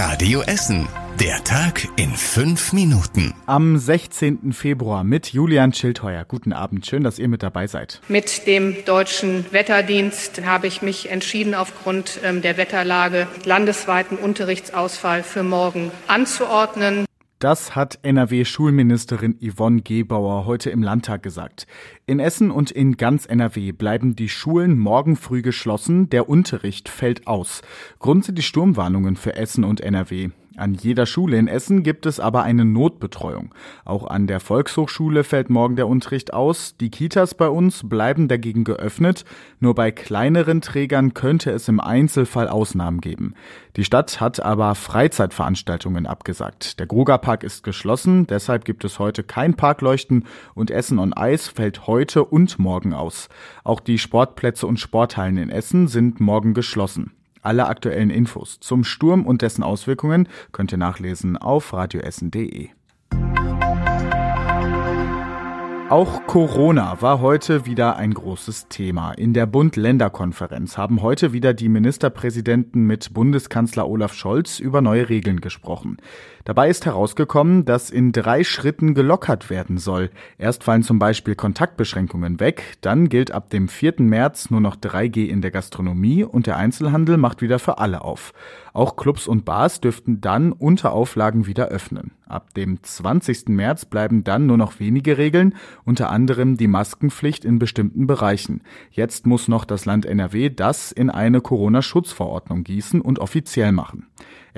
Radio Essen. Der Tag in fünf Minuten. Am 16. Februar mit Julian Schildheuer. Guten Abend. Schön, dass ihr mit dabei seid. Mit dem Deutschen Wetterdienst habe ich mich entschieden, aufgrund ähm, der Wetterlage landesweiten Unterrichtsausfall für morgen anzuordnen. Das hat NRW-Schulministerin Yvonne Gebauer heute im Landtag gesagt. In Essen und in ganz NRW bleiben die Schulen morgen früh geschlossen, der Unterricht fällt aus. Grund sind die Sturmwarnungen für Essen und NRW. An jeder Schule in Essen gibt es aber eine Notbetreuung. Auch an der Volkshochschule fällt morgen der Unterricht aus. Die Kitas bei uns bleiben dagegen geöffnet. Nur bei kleineren Trägern könnte es im Einzelfall Ausnahmen geben. Die Stadt hat aber Freizeitveranstaltungen abgesagt. Der Grugerpark ist geschlossen, deshalb gibt es heute kein Parkleuchten und Essen on Eis fällt heute und morgen aus. Auch die Sportplätze und Sporthallen in Essen sind morgen geschlossen. Alle aktuellen Infos zum Sturm und dessen Auswirkungen könnt ihr nachlesen auf radioessen.de. Auch Corona war heute wieder ein großes Thema. In der Bund-Länder-Konferenz haben heute wieder die Ministerpräsidenten mit Bundeskanzler Olaf Scholz über neue Regeln gesprochen. Dabei ist herausgekommen, dass in drei Schritten gelockert werden soll. Erst fallen zum Beispiel Kontaktbeschränkungen weg, dann gilt ab dem 4. März nur noch 3G in der Gastronomie und der Einzelhandel macht wieder für alle auf. Auch Clubs und Bars dürften dann unter Auflagen wieder öffnen. Ab dem 20. März bleiben dann nur noch wenige Regeln, unter anderem die Maskenpflicht in bestimmten Bereichen. Jetzt muss noch das Land NRW das in eine Corona-Schutzverordnung gießen und offiziell machen.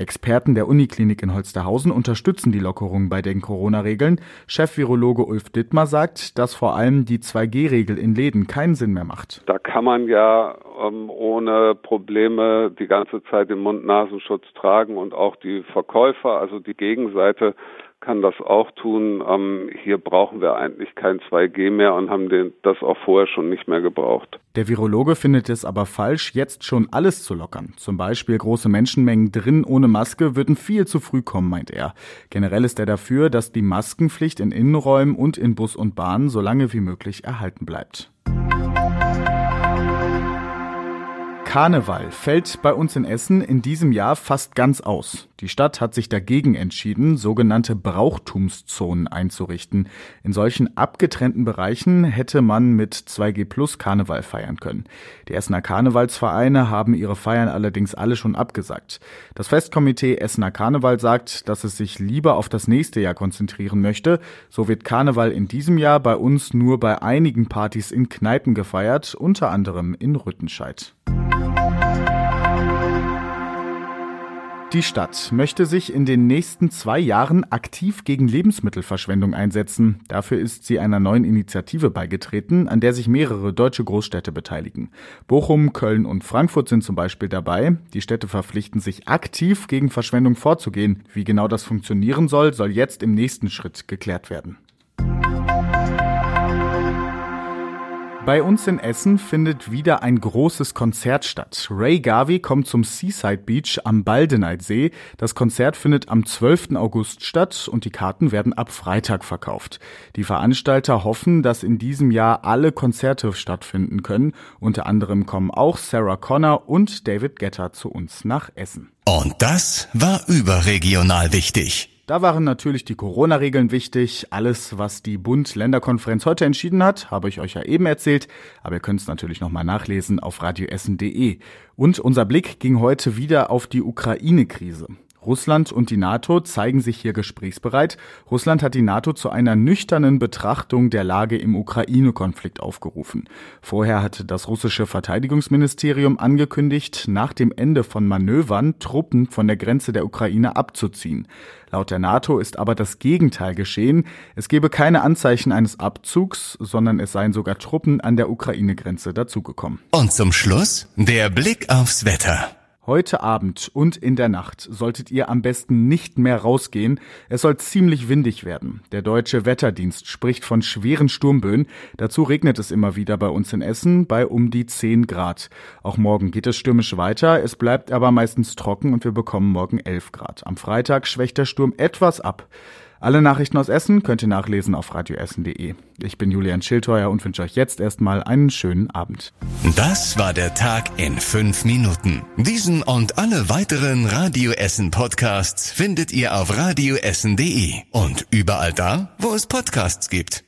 Experten der Uniklinik in Holsterhausen unterstützen die Lockerung bei den Corona-Regeln. Chef-Virologe Ulf Dittmar sagt, dass vor allem die 2G-Regel in Läden keinen Sinn mehr macht. Da kann man ja ähm, ohne Probleme die ganze Zeit den Mund-Nasenschutz tragen und auch die Verkäufer, also die Gegenseite kann das auch tun. Ähm, hier brauchen wir eigentlich kein 2G mehr und haben den, das auch vorher schon nicht mehr gebraucht. Der Virologe findet es aber falsch, jetzt schon alles zu lockern. Zum Beispiel große Menschenmengen drin ohne Maske würden viel zu früh kommen, meint er. Generell ist er dafür, dass die Maskenpflicht in Innenräumen und in Bus und Bahn so lange wie möglich erhalten bleibt. Karneval fällt bei uns in Essen in diesem Jahr fast ganz aus. Die Stadt hat sich dagegen entschieden, sogenannte Brauchtumszonen einzurichten. In solchen abgetrennten Bereichen hätte man mit 2G Plus Karneval feiern können. Die Essener Karnevalsvereine haben ihre Feiern allerdings alle schon abgesagt. Das Festkomitee Essener Karneval sagt, dass es sich lieber auf das nächste Jahr konzentrieren möchte. So wird Karneval in diesem Jahr bei uns nur bei einigen Partys in Kneipen gefeiert, unter anderem in Rüttenscheid. Die Stadt möchte sich in den nächsten zwei Jahren aktiv gegen Lebensmittelverschwendung einsetzen. Dafür ist sie einer neuen Initiative beigetreten, an der sich mehrere deutsche Großstädte beteiligen. Bochum, Köln und Frankfurt sind zum Beispiel dabei. Die Städte verpflichten sich aktiv gegen Verschwendung vorzugehen. Wie genau das funktionieren soll, soll jetzt im nächsten Schritt geklärt werden. Bei uns in Essen findet wieder ein großes Konzert statt. Ray Garvey kommt zum Seaside Beach am Baldeneysee. Das Konzert findet am 12. August statt und die Karten werden ab Freitag verkauft. Die Veranstalter hoffen, dass in diesem Jahr alle Konzerte stattfinden können. Unter anderem kommen auch Sarah Connor und David Getter zu uns nach Essen. Und das war überregional wichtig. Da waren natürlich die Corona-Regeln wichtig. Alles, was die Bund-Länder-Konferenz heute entschieden hat, habe ich euch ja eben erzählt. Aber ihr könnt es natürlich nochmal nachlesen auf radioessen.de. Und unser Blick ging heute wieder auf die Ukraine-Krise. Russland und die NATO zeigen sich hier gesprächsbereit. Russland hat die NATO zu einer nüchternen Betrachtung der Lage im Ukraine-Konflikt aufgerufen. Vorher hatte das russische Verteidigungsministerium angekündigt, nach dem Ende von Manövern Truppen von der Grenze der Ukraine abzuziehen. Laut der NATO ist aber das Gegenteil geschehen. Es gebe keine Anzeichen eines Abzugs, sondern es seien sogar Truppen an der Ukraine-Grenze dazugekommen. Und zum Schluss der Blick aufs Wetter. Heute Abend und in der Nacht solltet ihr am besten nicht mehr rausgehen. Es soll ziemlich windig werden. Der deutsche Wetterdienst spricht von schweren Sturmböen. Dazu regnet es immer wieder bei uns in Essen bei um die 10 Grad. Auch morgen geht es stürmisch weiter. Es bleibt aber meistens trocken und wir bekommen morgen 11 Grad. Am Freitag schwächt der Sturm etwas ab. Alle Nachrichten aus Essen könnt ihr nachlesen auf radioessen.de. Ich bin Julian Schildheuer und wünsche euch jetzt erstmal einen schönen Abend. Das war der Tag in fünf Minuten. Diesen und alle weiteren Radio Essen Podcasts findet ihr auf radioessen.de und überall da, wo es Podcasts gibt.